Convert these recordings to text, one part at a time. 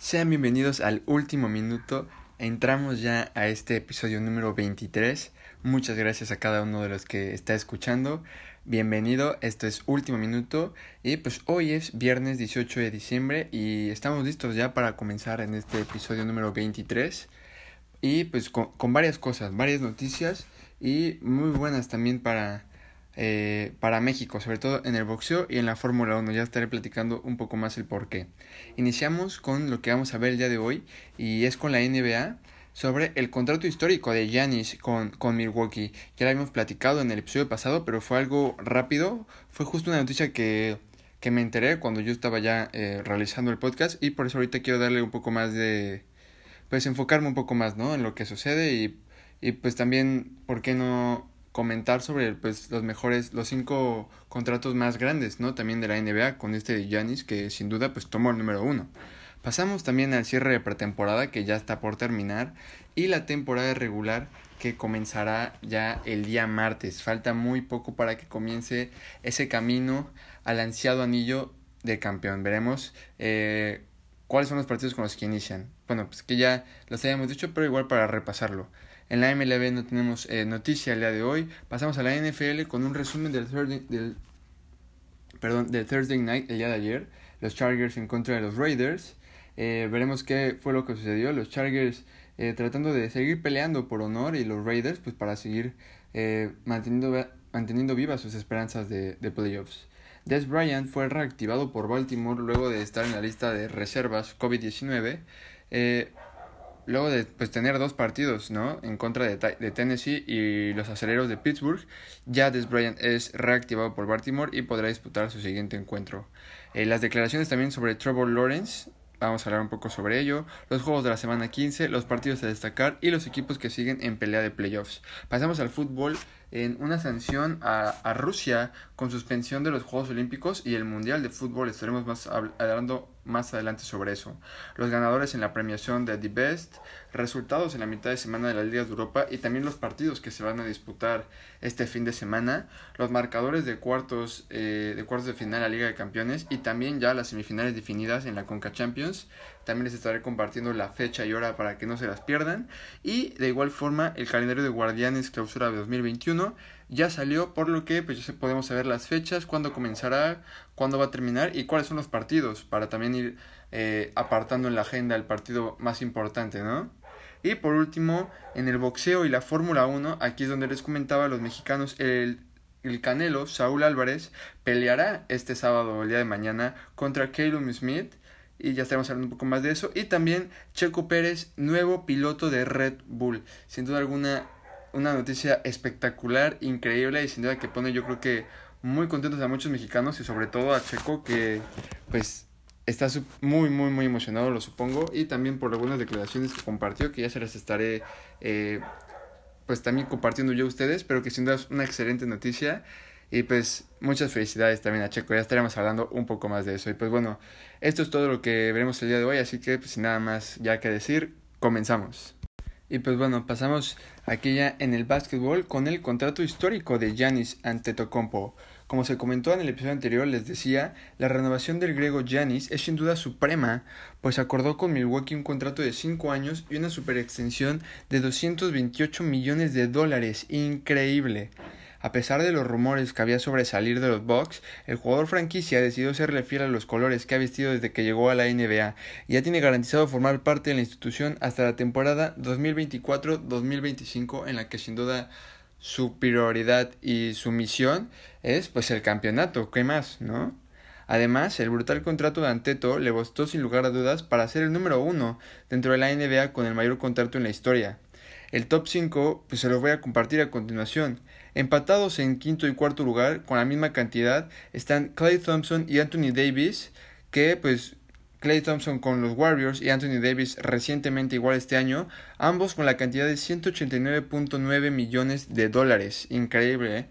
Sean bienvenidos al último minuto. Entramos ya a este episodio número 23. Muchas gracias a cada uno de los que está escuchando. Bienvenido, esto es último minuto y pues hoy es viernes 18 de diciembre y estamos listos ya para comenzar en este episodio número 23 y pues con, con varias cosas, varias noticias y muy buenas también para eh, para México, sobre todo en el boxeo y en la Fórmula 1. Ya estaré platicando un poco más el por qué. Iniciamos con lo que vamos a ver el día de hoy y es con la NBA sobre el contrato histórico de Giannis con, con Milwaukee. Ya lo habíamos platicado en el episodio pasado, pero fue algo rápido. Fue justo una noticia que, que me enteré cuando yo estaba ya eh, realizando el podcast y por eso ahorita quiero darle un poco más de... pues enfocarme un poco más, ¿no? En lo que sucede y, y pues también, ¿por qué no comentar sobre pues los mejores los cinco contratos más grandes no también de la NBA con este de Giannis que sin duda pues tomó el número uno. Pasamos también al cierre de pretemporada que ya está por terminar y la temporada regular que comenzará ya el día martes. Falta muy poco para que comience ese camino al ansiado anillo de campeón. Veremos eh, cuáles son los partidos con los que inician. Bueno pues que ya los habíamos dicho pero igual para repasarlo en la MLB no tenemos eh, noticia el día de hoy. Pasamos a la NFL con un resumen del Thursday, del, perdón, del Thursday Night el día de ayer. Los Chargers en contra de los Raiders. Eh, veremos qué fue lo que sucedió. Los Chargers eh, tratando de seguir peleando por honor y los Raiders pues para seguir manteniendo, manteniendo vivas sus esperanzas de, playoffs. Des Bryant fue reactivado por Baltimore luego de estar en la lista de reservas COVID-19. Eh, luego de pues, tener dos partidos ¿no? en contra de, de, Tennessee y los aceleros de Pittsburgh, ya Des Bryant es reactivado por Baltimore y podrá disputar su siguiente encuentro. Eh, las declaraciones también sobre Trevor Lawrence, vamos a hablar un poco sobre ello, los juegos de la semana 15, los partidos a destacar y los equipos que siguen en pelea de playoffs. Pasamos al fútbol en una sanción a, Rusia con suspensión de los Juegos Olímpicos y el Mundial de Fútbol. Estaremos más hablando más adelante sobre eso. Los ganadores en la premiación de The Best, resultados en la mitad de semana de las Ligas de Europa y también los partidos que se van a disputar este fin de semana, los marcadores de cuartos, eh, de cuartos de final a Liga de Campeones y también ya las semifinales definidas en la Conca Champions. También les estaré compartiendo la fecha y hora para que no se las pierdan. Y de igual forma el calendario de Guardianes Clausura de 2021 ya salió, por lo que pues ya podemos saber las fechas, cuándo comenzará, cuándo va a terminar y cuáles son los partidos, para también ir eh, apartando en la agenda el partido más importante, ¿no? Y por último, en el boxeo y la Fórmula 1, aquí es donde les comentaba los mexicanos, el, el Canelo, Saúl Álvarez, peleará este sábado, el día de mañana, contra Caleb Smith. Y ya estaremos hablando un poco más de eso. Y también Checo Pérez, nuevo piloto de Red Bull. Sin duda alguna, una noticia espectacular, increíble y sin duda que pone yo creo que muy contentos a muchos mexicanos y sobre todo a Checo que pues está muy muy muy emocionado lo supongo y también por algunas declaraciones que compartió que ya se las estaré eh, pues también compartiendo yo a ustedes pero que sin duda es una excelente noticia y pues muchas felicidades también a Checo ya estaremos hablando un poco más de eso y pues bueno esto es todo lo que veremos el día de hoy así que pues sin nada más ya que decir comenzamos y pues bueno, pasamos aquí ya en el básquetbol con el contrato histórico de Giannis Antetokounmpo. Como se comentó en el episodio anterior, les decía, la renovación del griego Giannis es sin duda suprema, pues acordó con Milwaukee un contrato de 5 años y una superextensión de 228 millones de dólares. Increíble. A pesar de los rumores que había sobre salir de los Bucks, el jugador franquicia decidió serle fiel a los colores que ha vestido desde que llegó a la NBA y ya tiene garantizado formar parte de la institución hasta la temporada 2024-2025 en la que sin duda su prioridad y su misión es pues el campeonato, ¿qué más, no? Además, el brutal contrato de Anteto le bastó sin lugar a dudas para ser el número uno dentro de la NBA con el mayor contrato en la historia. El top 5 pues se los voy a compartir a continuación. Empatados en quinto y cuarto lugar con la misma cantidad están Clay Thompson y Anthony Davis, que pues Clay Thompson con los Warriors y Anthony Davis recientemente igual este año, ambos con la cantidad de 189.9 millones de dólares. Increíble, ¿eh?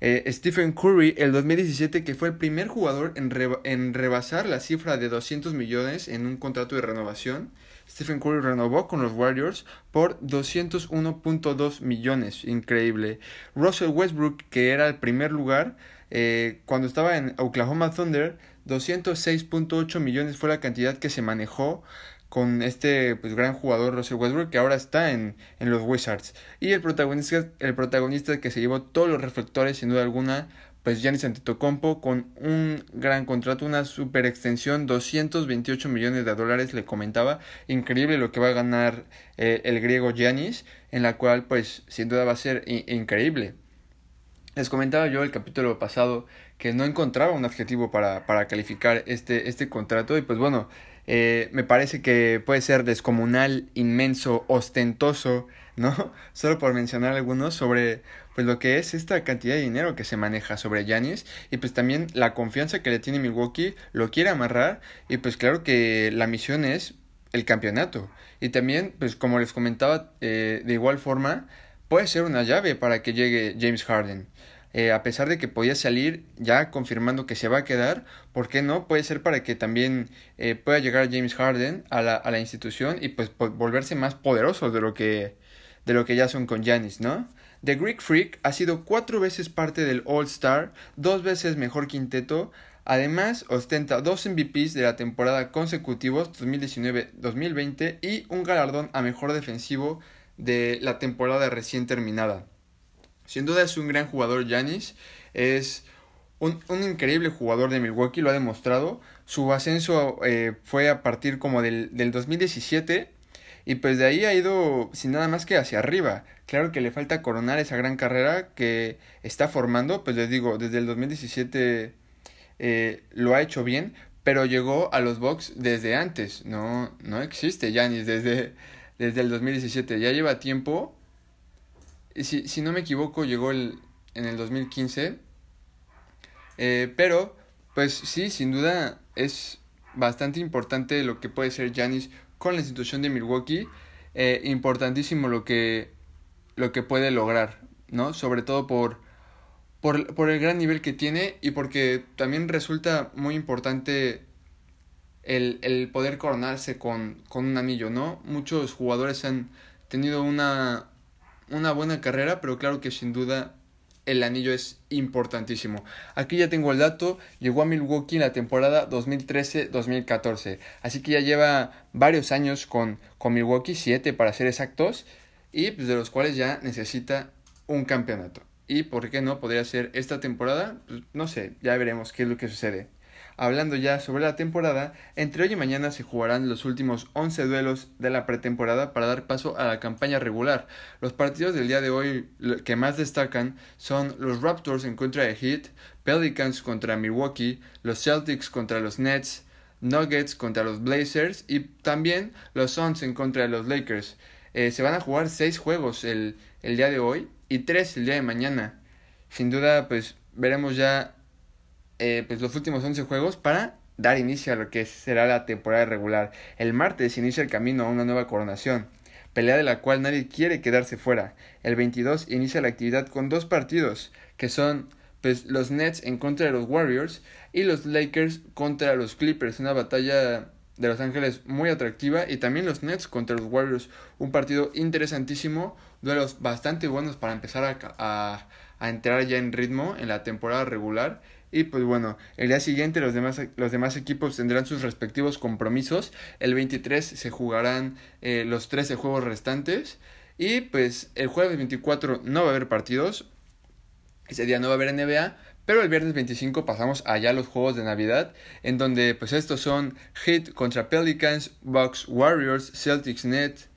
¿Eh? Stephen Curry, el 2017, que fue el primer jugador en, en rebasar la cifra de 200 millones en un contrato de renovación. Stephen Curry renovó con los Warriors por 201.2 millones. Increíble. Russell Westbrook, que era el primer lugar, eh, cuando estaba en Oklahoma Thunder, 206.8 millones fue la cantidad que se manejó con este pues, gran jugador Russell Westbrook que ahora está en, en los Wizards. Y el protagonista, el protagonista que se llevó todos los reflectores sin duda alguna pues Giannis Antetokounmpo con un gran contrato, una super extensión, 228 millones de dólares le comentaba, increíble lo que va a ganar eh, el griego Giannis, en la cual pues sin duda va a ser increíble. Les comentaba yo el capítulo pasado que no encontraba un adjetivo para, para calificar este, este contrato y pues bueno, eh, me parece que puede ser descomunal, inmenso, ostentoso, ¿no? Solo por mencionar algunos sobre pues lo que es esta cantidad de dinero que se maneja sobre Yanis. Y pues también la confianza que le tiene Milwaukee lo quiere amarrar. Y pues claro que la misión es el campeonato. Y también pues como les comentaba eh, de igual forma puede ser una llave para que llegue James Harden eh, a pesar de que podía salir ya confirmando que se va a quedar, ¿por qué no? Puede ser para que también eh, pueda llegar James Harden a la, a la institución y pues volverse más poderosos de lo que, de lo que ya son con Giannis, ¿no? The Greek Freak ha sido cuatro veces parte del All Star, dos veces mejor quinteto, Además, ostenta dos MVPs de la temporada consecutivos 2019-2020 y un galardón a mejor defensivo de la temporada recién terminada. Sin duda es un gran jugador Yanis, es un, increíble jugador de Milwaukee, lo ha demostrado. Su ascenso eh, fue a partir como del, del 2017 y pues de ahí ha ido sin nada más que hacia arriba. Claro que le falta coronar esa gran carrera que está formando, pues les digo, desde el 2017 eh, lo ha hecho bien, pero llegó a los Bucks desde antes, no, no existe Yanis desde, desde el 2017, ya lleva tiempo si, si no me equivoco, llegó el, en el 2015. Eh, pero, pues sí, sin duda es bastante importante lo que puede ser Janis con la institución de Milwaukee. Eh, importantísimo lo que, lo que puede lograr, ¿no? Sobre todo por, por, por, el gran nivel que tiene y porque también resulta muy importante el, el poder coronarse con, con un anillo, ¿no? Muchos jugadores han tenido una, una buena carrera, pero claro que sin duda el anillo es importantísimo. Aquí ya tengo el dato, llegó a Milwaukee en la temporada 2013-2014, así que ya lleva varios años con, con Milwaukee, 7 para ser exactos, y pues de los cuales ya necesita un campeonato. Y por qué no podría ser esta temporada, pues, no sé, ya veremos qué es lo que sucede. Hablando ya sobre la temporada, entre hoy y mañana se jugarán los últimos 11 duelos de la pretemporada para dar paso a la campaña regular. Los partidos del día de hoy que más destacan son los Raptors en contra de Heat, Pelicans contra Milwaukee, los Celtics contra los Nets, Nuggets contra los Blazers y también los Suns en contra de los Lakers. Eh, se van a jugar 6 juegos el, el día de hoy y 3 el día de mañana. Sin duda, pues veremos ya eh, pues los últimos 11 juegos para dar inicio a lo que será la temporada regular. El martes inicia el camino a una nueva coronación, pelea de la cual nadie quiere quedarse fuera. El 22 inicia la actividad con dos partidos, que son pues, los Nets en contra de los Warriors y los Lakers contra los Clippers, una batalla de Los Ángeles muy atractiva y también los Nets contra los Warriors, un partido interesantísimo, duelos bastante buenos para empezar a, a, a entrar ya en ritmo en la temporada regular y pues bueno, el día siguiente los demás, los demás equipos tendrán sus respectivos compromisos. El 23 se jugarán eh, los 13 juegos restantes. Y pues el jueves 24 no va a haber partidos. Ese día no va a haber NBA. Pero el viernes 25 pasamos allá a los juegos de Navidad. En donde pues estos son Heat contra Pelicans, Bucks Warriors, Celtics Net,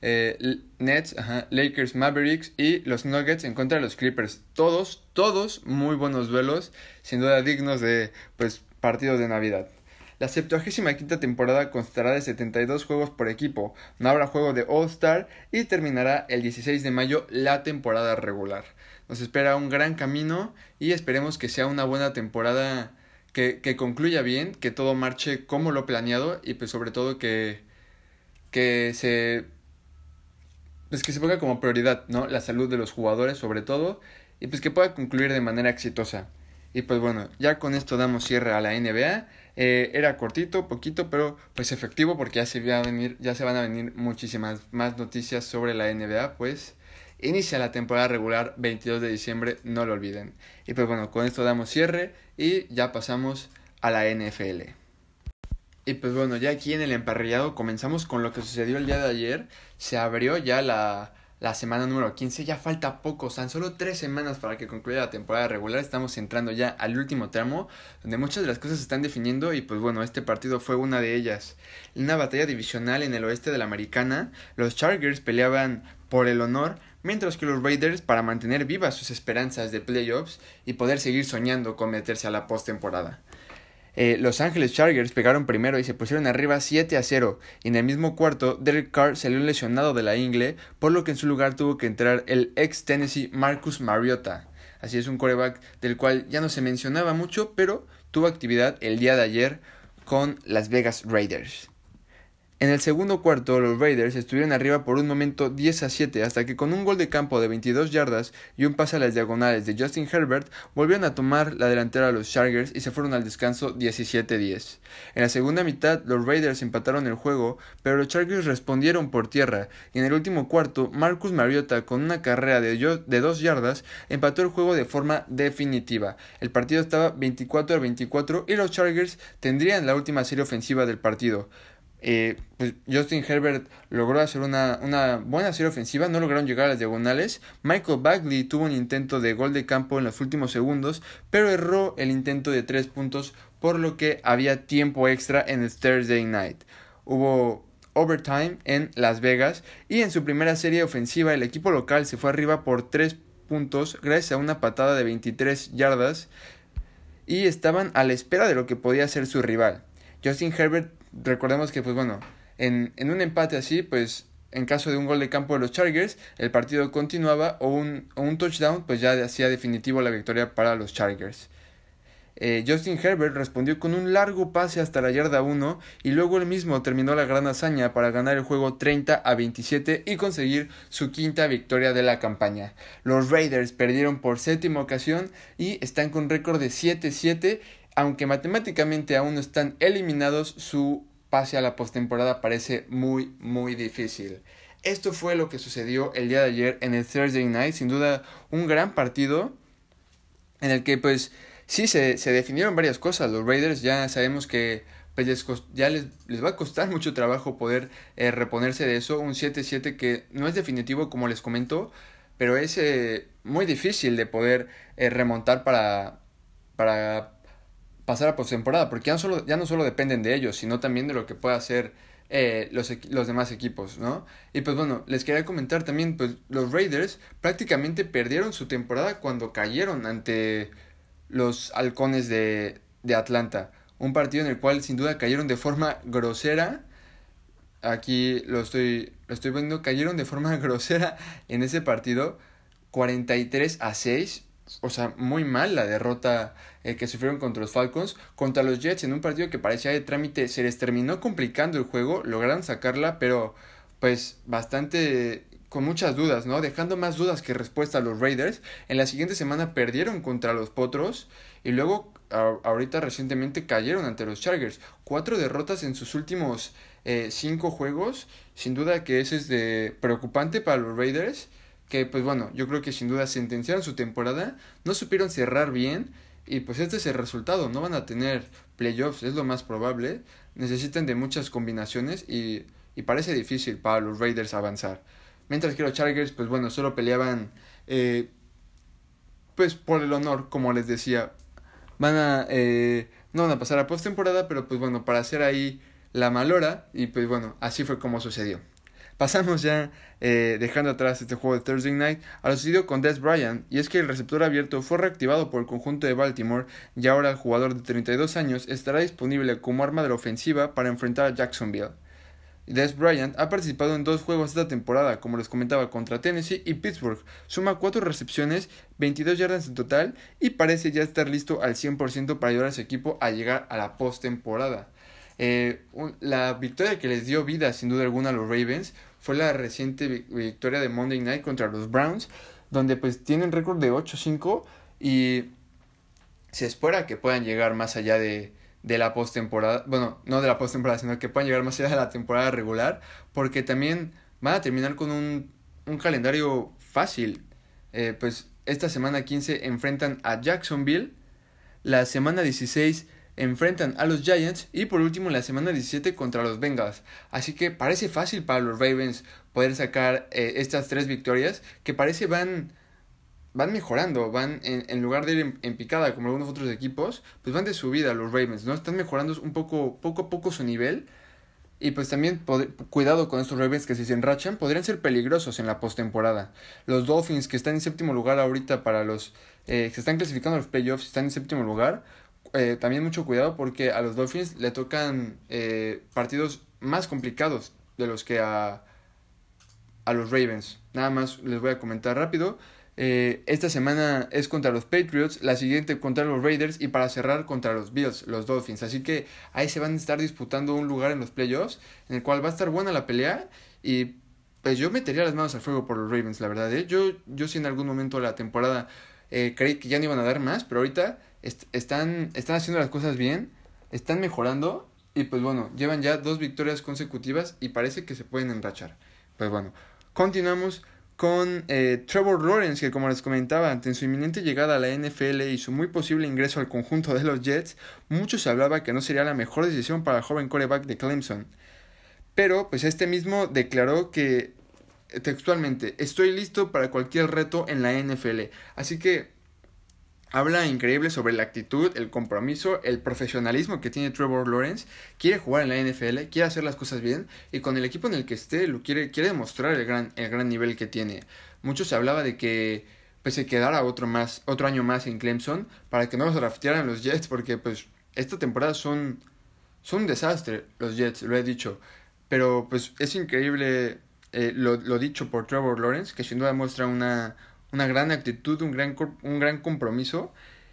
eh, Nets, Lakers, Mavericks y los Nuggets en contra de los Clippers. Todos, todos muy buenos duelos, sin duda dignos de pues, partidos de Navidad. La 75 quinta temporada constará de 72 juegos por equipo, no habrá juego de All-Star y terminará el 16 de mayo la temporada regular. Nos espera un gran camino y esperemos que sea una buena temporada que, que concluya bien, que todo marche como lo planeado y pues sobre todo que, que se pues que se ponga como prioridad, ¿no? La salud de los jugadores sobre todo y pues que pueda concluir de manera exitosa. Y pues bueno, ya con esto damos cierre a la NBA. Eh, era cortito, poquito, pero pues efectivo porque ya se, va a venir, ya se van a venir muchísimas más noticias sobre la NBA, pues inicia la temporada regular 22 de diciembre, no lo olviden. Y pues bueno, con esto damos cierre y ya pasamos a la NFL. Y pues bueno, ya aquí en el emparrillado comenzamos con lo que sucedió el día de ayer. Se abrió ya la, la semana número 15. Ya falta poco, tan solo tres semanas para que concluya la temporada regular. Estamos entrando ya al último tramo, donde muchas de las cosas se están definiendo. Y pues bueno, este partido fue una de ellas. En una batalla divisional en el oeste de la Americana, los Chargers peleaban por el honor, mientras que los Raiders para mantener vivas sus esperanzas de playoffs y poder seguir soñando con meterse a la postemporada. Eh, los Ángeles Chargers pegaron primero y se pusieron arriba 7 a 0. Y en el mismo cuarto, Derek Carr salió lesionado de la ingle, por lo que en su lugar tuvo que entrar el ex Tennessee Marcus Mariota. Así es un coreback del cual ya no se mencionaba mucho, pero tuvo actividad el día de ayer con Las Vegas Raiders. En el segundo cuarto, los Raiders estuvieron arriba por un momento 10 a 7 hasta que con un gol de campo de 22 yardas y un pase a las diagonales de Justin Herbert volvieron a tomar la delantera a los Chargers y se fueron al descanso 17-10. En la segunda mitad, los Raiders empataron el juego, pero los Chargers respondieron por tierra y en el último cuarto, Marcus Mariota con una carrera de, de 2 yardas empató el juego de forma definitiva. El partido estaba 24 a 24 y los Chargers tendrían la última serie ofensiva del partido. Eh, pues Justin Herbert logró hacer una, una, buena serie ofensiva, no lograron llegar a las diagonales. Michael Bagley tuvo un intento de gol de campo en los últimos segundos, pero erró el intento de tres puntos, por lo que había tiempo extra en el Thursday Night. Hubo overtime en Las Vegas y en su primera serie ofensiva el equipo local se fue arriba por tres puntos gracias a una patada de 23 yardas y estaban a la espera de lo que podía ser su rival. Justin Herbert recordemos que, pues bueno, en, en un empate así, pues en caso de un gol de campo de los Chargers, el partido continuaba o un, o un touchdown, pues ya hacía definitivo la victoria para los Chargers. Eh, Justin Herbert respondió con un largo pase hasta la yarda 1 y luego él mismo terminó la gran hazaña para ganar el juego 30 a 27 y conseguir su quinta victoria de la campaña. Los Raiders perdieron por séptima ocasión y están con récord de 7-7 aunque matemáticamente aún no están eliminados, su pase a la postemporada parece muy, muy difícil. Esto fue lo que sucedió el día de ayer en el Thursday Night, sin duda un gran partido en el que pues sí se, definieron varias cosas. Los Raiders ya sabemos que pues, ya les, les, va a costar mucho trabajo poder eh, reponerse de eso. Un 7-7 que no es definitivo como les comento, pero es eh, muy difícil de poder eh, remontar para, para pasar a postemporada, porque ya no, solo, ya no solo dependen de ellos, sino también de lo que pueda hacer eh, los, los demás equipos, ¿no? Y pues bueno, les quería comentar también, pues los Raiders prácticamente perdieron su temporada cuando cayeron ante los halcones de, de Atlanta. Un partido en el cual sin duda cayeron de forma grosera. Aquí lo estoy, lo estoy viendo, cayeron de forma grosera en ese partido. 43 a 6 o sea, muy mal la derrota eh, que sufrieron contra los Falcons. Contra los Jets en un partido que parecía de trámite se les terminó complicando el juego, lograron sacarla, pero pues bastante con muchas dudas, ¿no? Dejando más dudas que respuesta a los Raiders. En la siguiente semana perdieron contra los Potros y luego ahorita recientemente cayeron ante los Chargers. Cuatro derrotas en sus últimos eh, cinco juegos. Sin duda que eso es de preocupante para los Raiders que pues bueno, yo creo que sin duda sentenciaron su temporada, no supieron cerrar bien y pues este es el resultado, no van a tener playoffs, es lo más probable, necesitan de muchas combinaciones y, y parece difícil para los Raiders avanzar. Mientras que los Chargers pues bueno, solo peleaban eh, pues por el honor, como les decía, van a, eh, no van a pasar a postemporada, pero pues bueno, para hacer ahí la malora y pues bueno, así fue como sucedió. Pasamos ya, eh, dejando atrás este juego de Thursday Night, a lo sucedido con Des Bryant, y es que el receptor abierto fue reactivado por el conjunto de Baltimore y ahora el jugador de 32 años estará disponible como arma de la ofensiva para enfrentar a Jacksonville. Des Bryant ha participado en dos juegos esta temporada, como les comentaba, contra Tennessee y Pittsburgh. Suma cuatro recepciones, 22 yardas en total y parece ya estar listo al 100% para ayudar a su equipo a llegar a la postemporada. Eh, la victoria que les dio vida sin duda alguna a los Ravens fue la reciente victoria de Monday Night contra los Browns, donde pues tienen récord de 8-5 y se espera que puedan llegar más allá de, de la postemporada, bueno, no de la postemporada, sino que puedan llegar más allá de la temporada regular, porque también van a terminar con un, un calendario fácil. Eh, pues esta semana 15 enfrentan a Jacksonville, la semana 16 enfrentan a los Giants y por último la semana 17 contra los Bengals. Así que parece fácil para los Ravens poder sacar eh, estas tres victorias que parece van van mejorando, van en, lugar de ir en, picada como algunos otros equipos, pues van de subida los Ravens, ¿no? Están mejorando un poco, poco a poco su nivel. Y pues también cuidado con estos Ravens que si se enrachan podrían ser peligrosos en la postemporada. Los Dolphins que están en séptimo lugar ahorita para los eh, que están clasificando a los playoffs, están en séptimo lugar. Eh, también mucho cuidado porque a los Dolphins le tocan eh, partidos más complicados de los que a, a los Ravens. Nada más les voy a comentar rápido. Eh, esta semana es contra los Patriots, la siguiente contra los Raiders y para cerrar contra los Bills, los Dolphins. Así que ahí se van a estar disputando un lugar en los playoffs en el cual va a estar buena la pelea y pues yo metería las manos al fuego por los Ravens, la verdad. ¿eh? Yo, yo sí en algún momento de la temporada eh, creí que ya no iban a dar más, pero ahorita están, están haciendo las cosas bien, están mejorando y pues bueno, llevan ya dos victorias consecutivas y parece que se pueden enrachar. Pues bueno, continuamos con eh, Trevor Lawrence, que como les comentaba, ante su inminente llegada a la NFL y su muy posible ingreso al conjunto de los Jets, mucho se hablaba que no sería la mejor decisión para el joven coreback de Clemson. Pero, pues este mismo declaró que textualmente, estoy listo para cualquier reto en la NFL. Así que Habla increíble sobre la actitud, el compromiso, el profesionalismo que tiene Trevor Lawrence. Quiere jugar en la NFL, quiere hacer las cosas bien y con el equipo en el que esté lo quiere, quiere demostrar el gran, el gran nivel que tiene. Mucho se hablaba de que pues, se quedara otro, más, otro año más en Clemson para que no los draftearan los Jets porque pues esta temporada son, son un desastre los Jets, lo he dicho. Pero pues es increíble eh, lo, lo dicho por Trevor Lawrence que sin duda muestra una una gran actitud, un gran, un gran compromiso.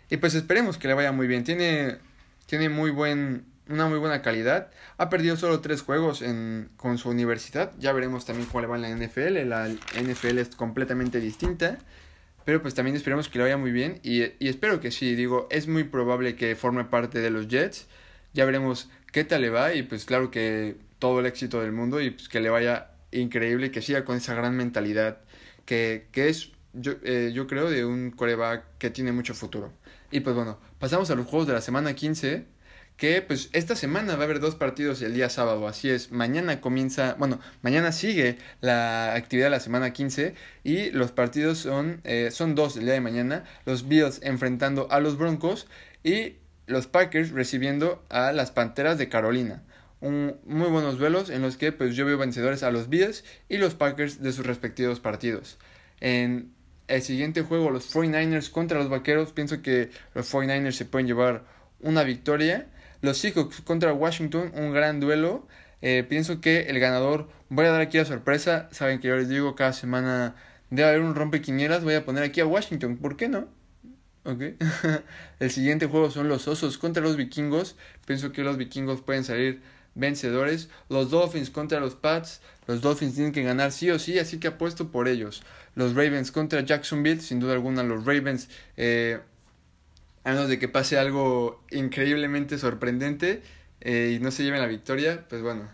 Y pues esperemos que le vaya muy bien. Tiene, tiene muy buen, una muy buena calidad. Ha perdido solo tres juegos en, con su universidad. Ya veremos también cómo le va en la NFL. La NFL es completamente distinta. Pero pues también esperemos que le vaya muy bien. Y, y espero que sí. Digo, es muy probable que forme parte de los Jets. Ya veremos qué tal le va. Y pues claro que todo el éxito del mundo. Y pues que le vaya increíble. Que siga con esa gran mentalidad. Que, que es yo, eh, yo creo, de un coreback que tiene mucho futuro. Y pues bueno, pasamos a los juegos de la semana 15, que pues esta semana va a haber dos partidos el día sábado, así es, mañana comienza, bueno, mañana sigue la actividad de la semana 15 y los partidos son, eh, son dos el día de mañana, los Bills enfrentando a los Broncos y los Packers recibiendo a las Panteras de Carolina. Un, muy buenos duelos en los que pues yo veo vencedores a los Bills y los Packers de sus respectivos partidos. En el siguiente juego, los 49ers contra los Vaqueros, pienso que los 49ers se pueden llevar una victoria. Los Seahawks contra Washington, un gran duelo. Eh, pienso que el ganador, voy a dar aquí la sorpresa, saben que yo les digo cada semana debe haber un rompequinieras, voy a poner aquí a Washington, ¿por qué no? El siguiente juego son los Osos contra los Vikingos, pienso que los Vikingos pueden salir vencedores. Los Dolphins contra los Pats, los Dolphins tienen que ganar sí o sí, así que apuesto por ellos los Ravens contra Jacksonville, sin duda alguna los Ravens, eh, a menos de que pase algo increíblemente sorprendente eh, y no se lleven la victoria, pues bueno,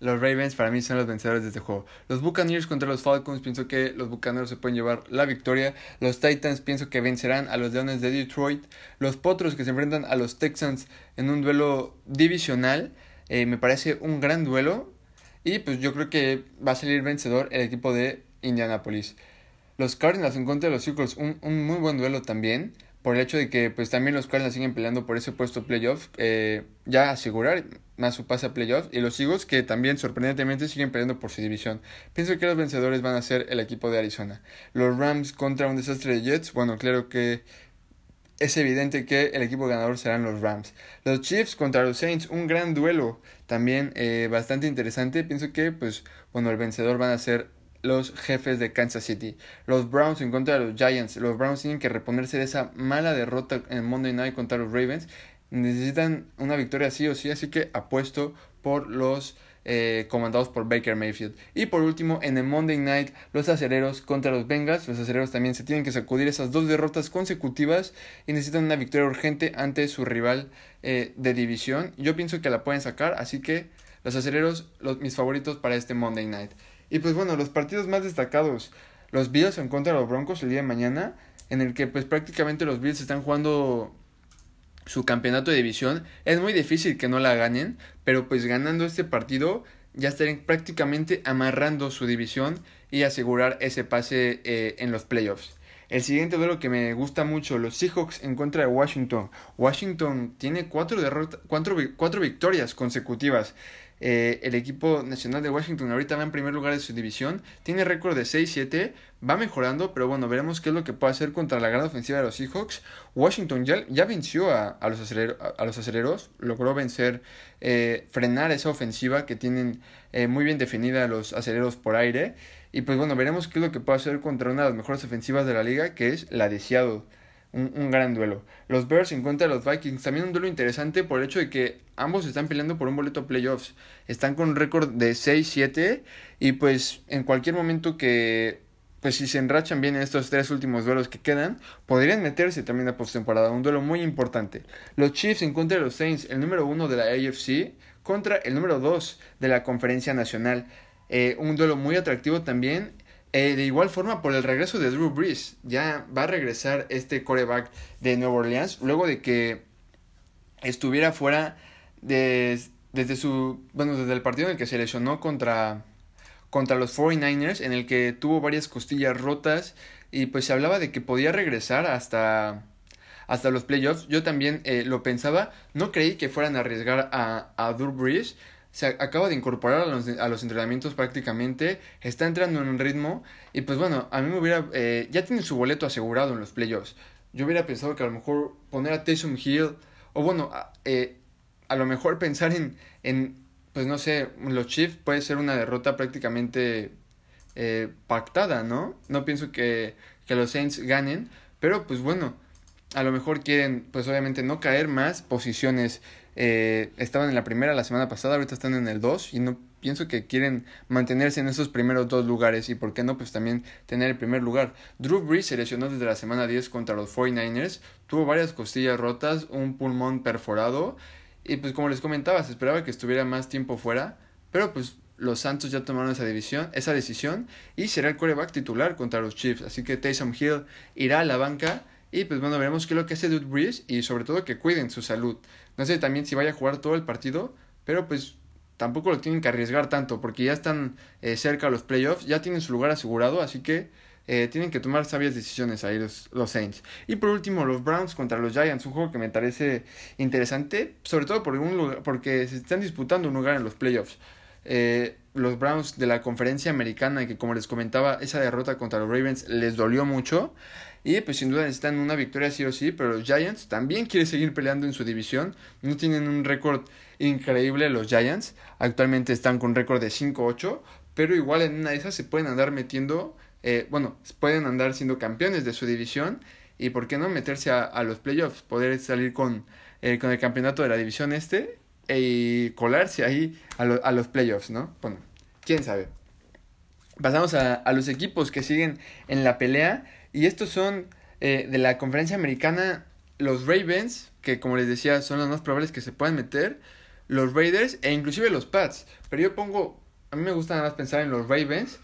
los Ravens para mí son los vencedores de este juego. Los Buccaneers contra los Falcons, pienso que los Buccaneers se pueden llevar la victoria. Los Titans pienso que vencerán a los Leones de Detroit. Los Potros que se enfrentan a los Texans en un duelo divisional. Eh, me parece un gran duelo. Y pues yo creo que va a salir vencedor el equipo de Indianapolis. Los Cardinals en contra de los Eagles, un, un muy buen duelo también, por el hecho de que pues también los Cardinals siguen peleando por ese puesto playoff, eh, ya asegurar más su pase a playoff, y los Eagles que también sorprendentemente siguen peleando por su división. Pienso que los vencedores van a ser el equipo de Arizona. Los Rams contra un desastre de Jets, bueno, claro que es evidente que el equipo ganador serán los Rams. Los Chiefs contra los Saints, un gran duelo también eh, bastante interesante. Pienso que, pues, bueno, el vencedor van a ser los jefes de Kansas City. Los Browns en contra de los Giants. Los Browns tienen que reponerse de esa mala derrota en Monday Night contra los Ravens. Necesitan una victoria sí o sí, así que apuesto por los eh, comandados por Baker Mayfield. Y por último, en el Monday Night, los acereros contra los Bengals. Los acereros también se tienen que sacudir esas dos derrotas consecutivas y necesitan una victoria urgente ante su rival eh, de división. Yo pienso que la pueden sacar, así que los acereros, los, mis favoritos para este Monday Night. Y pues bueno, los partidos más destacados. Los Bills en contra de los Broncos el día de mañana, en el que pues prácticamente los Bills están jugando su campeonato de división. Es muy difícil que no la ganen, pero pues ganando este partido ya estarían prácticamente amarrando su división y asegurar ese pase eh, en los playoffs. El siguiente duelo que me gusta mucho, los Seahawks en contra de Washington. Washington tiene cuatro, cuatro, cuatro victorias consecutivas. Eh, el equipo nacional de Washington ahorita va en primer lugar de su división. Tiene récord de 6-7. Va mejorando, pero bueno, veremos qué es lo que puede hacer contra la gran ofensiva de los Seahawks. Washington ya, ya venció a, los a, los aceleros. Logró vencer, eh, frenar esa ofensiva que tienen eh, muy bien definida los aceleros por aire. Y pues bueno, veremos qué es lo que puede hacer contra una de las mejores ofensivas de la liga, que es la de Seattle un, gran duelo. Los Bears en contra de los Vikings, también un duelo interesante por el hecho de que ambos están peleando por un boleto playoffs. Están con un récord de 6-7 y pues en cualquier momento que, pues si se enrachan bien en estos tres últimos duelos que quedan, podrían meterse también a postemporada. Un duelo muy importante. Los Chiefs en contra de los Saints, el número uno de la AFC contra el número 2 de la Conferencia Nacional. Eh, un duelo muy atractivo también eh, de igual forma, por el regreso de Drew Brees, ya va a regresar este coreback de Nueva Orleans, luego de que estuviera fuera de, desde su, bueno, desde el partido en el que se lesionó contra, contra los 49ers, en el que tuvo varias costillas rotas y pues se hablaba de que podía regresar hasta, hasta los playoffs. Yo también eh, lo pensaba, no creí que fueran a arriesgar a, a Drew Brees, se acaba de incorporar a los, a los, entrenamientos prácticamente, está entrando en un ritmo y pues bueno, a mí me hubiera, eh, ya tiene su boleto asegurado en los playoffs. Yo hubiera pensado que a lo mejor poner a Taysom Hill, o bueno, a, eh, a lo mejor pensar en, en, pues no sé, los Chiefs puede ser una derrota prácticamente eh, pactada, ¿no? No pienso que, que los Saints ganen, pero pues bueno, a lo mejor quieren, pues obviamente no caer más posiciones eh, estaban en la primera la semana pasada, ahorita están en el 2 y no pienso que quieren mantenerse en esos primeros dos lugares y por qué no pues también tener el primer lugar. Drew Brees se lesionó desde la semana 10 contra los 49ers, tuvo varias costillas rotas, un pulmón perforado y pues como les comentaba, se esperaba que estuviera más tiempo fuera, pero pues los Santos ya tomaron esa, esa decisión y será el quarterback titular contra los Chiefs, así que Taysom Hill irá a la banca y pues bueno, veremos qué es lo que hace Drew Brees y sobre todo que cuiden su salud. No sé también si vaya a jugar todo el partido, pero pues tampoco lo tienen que arriesgar tanto porque ya están eh, cerca a los playoffs, ya tienen su lugar asegurado, así que eh, tienen que tomar sabias decisiones ahí los, los, Saints. Y por último, los Browns contra los Giants, un juego que me parece interesante, sobre todo un porque se están disputando un lugar en los playoffs. Eh, los Browns de la conferencia americana, que como les comentaba, esa derrota contra los Ravens les dolió mucho. Y pues sin duda necesitan una victoria sí o sí, pero los Giants también quieren seguir peleando en su división. No tienen un récord increíble los Giants. Actualmente están con récord de 5-8, pero igual en una de esas se pueden andar metiendo, eh, bueno, pueden andar siendo campeones de su división. Y por qué no meterse a, los playoffs, poder salir con, eh, con el campeonato de la división este y colarse ahí a, los playoffs, ¿no? Bueno, quién sabe. Pasamos a los equipos que siguen en la pelea. Y estos son eh, de la conferencia americana los Ravens, que como les decía son los más probables que se puedan meter, los Raiders e inclusive los Pats. Pero yo pongo, a mí me gusta nada más pensar en los Ravens.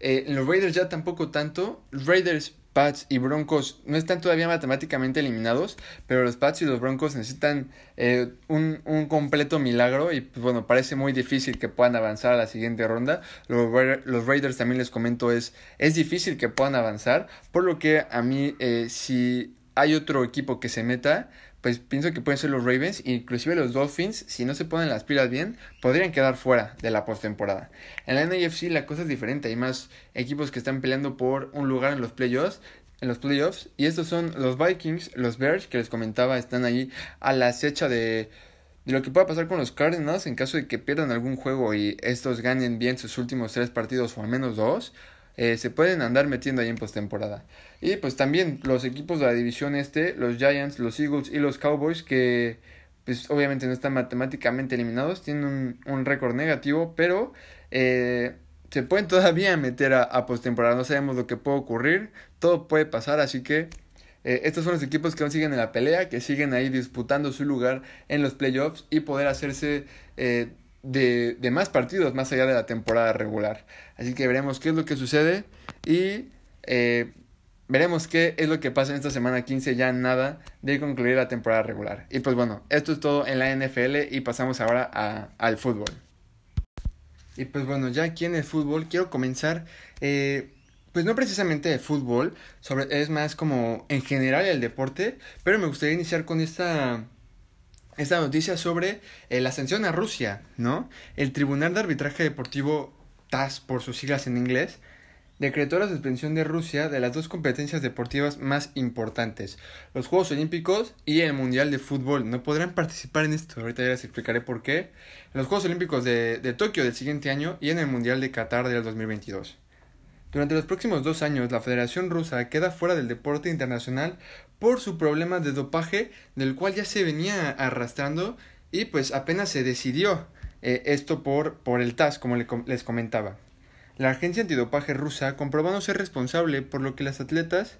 Eh, en los Raiders ya tampoco tanto. Raiders Pats y Broncos no están todavía matemáticamente eliminados, pero los Pats y los Broncos necesitan eh, un, un, completo milagro y pues, bueno, parece muy difícil que puedan avanzar a la siguiente ronda. Los, los Raiders también les comento es, es difícil que puedan avanzar, por lo que a mí eh, si hay otro equipo que se meta, pues pienso que pueden ser los Ravens, inclusive los Dolphins, si no se ponen las pilas bien, podrían quedar fuera de la postemporada. En la NFC la cosa es diferente, hay más equipos que están peleando por un lugar en los playoffs, en los playoffs, y estos son los Vikings, los Bears, que les comentaba, están ahí a la acecha de, de lo que pueda pasar con los Cardinals en caso de que pierdan algún juego y estos ganen bien sus últimos tres partidos o al menos dos eh, se pueden andar metiendo ahí en postemporada. Y pues también los equipos de la división este, los Giants, los Eagles y los Cowboys, que pues obviamente no están matemáticamente eliminados, tienen un, un récord negativo, pero eh, se pueden todavía meter a, a postemporada. No sabemos lo que puede ocurrir, todo puede pasar, así que eh, estos son los equipos que aún siguen en la pelea, que siguen ahí disputando su lugar en los playoffs y poder hacerse de, de, más partidos más allá de la temporada regular. Así que veremos qué es lo que sucede y eh, veremos qué es lo que pasa en esta semana 15, ya nada de concluir la temporada regular. Y pues bueno, esto es todo en la NFL y pasamos ahora a, al fútbol. Y pues bueno, ya aquí en el fútbol quiero comenzar, eh, pues no precisamente de fútbol, sobre, es más como en general el deporte, pero me gustaría iniciar con esta esta noticia sobre eh, la ascensión a Rusia, ¿no? El Tribunal de Arbitraje Deportivo TAS, por sus siglas en inglés, decretó la suspensión de Rusia de las dos competencias deportivas más importantes, los Juegos Olímpicos y el Mundial de Fútbol. No podrán participar en esto, ahorita ya les explicaré por qué. En los Juegos Olímpicos de, de Tokio del siguiente año y en el Mundial de Qatar del 2022. Durante los próximos dos años, la Federación Rusa queda fuera del deporte internacional por su problema de dopaje, del cual ya se venía arrastrando y pues apenas se decidió eh, esto por, por el TAS, como les comentaba. La agencia antidopaje rusa comprobó no ser responsable por lo que las atletas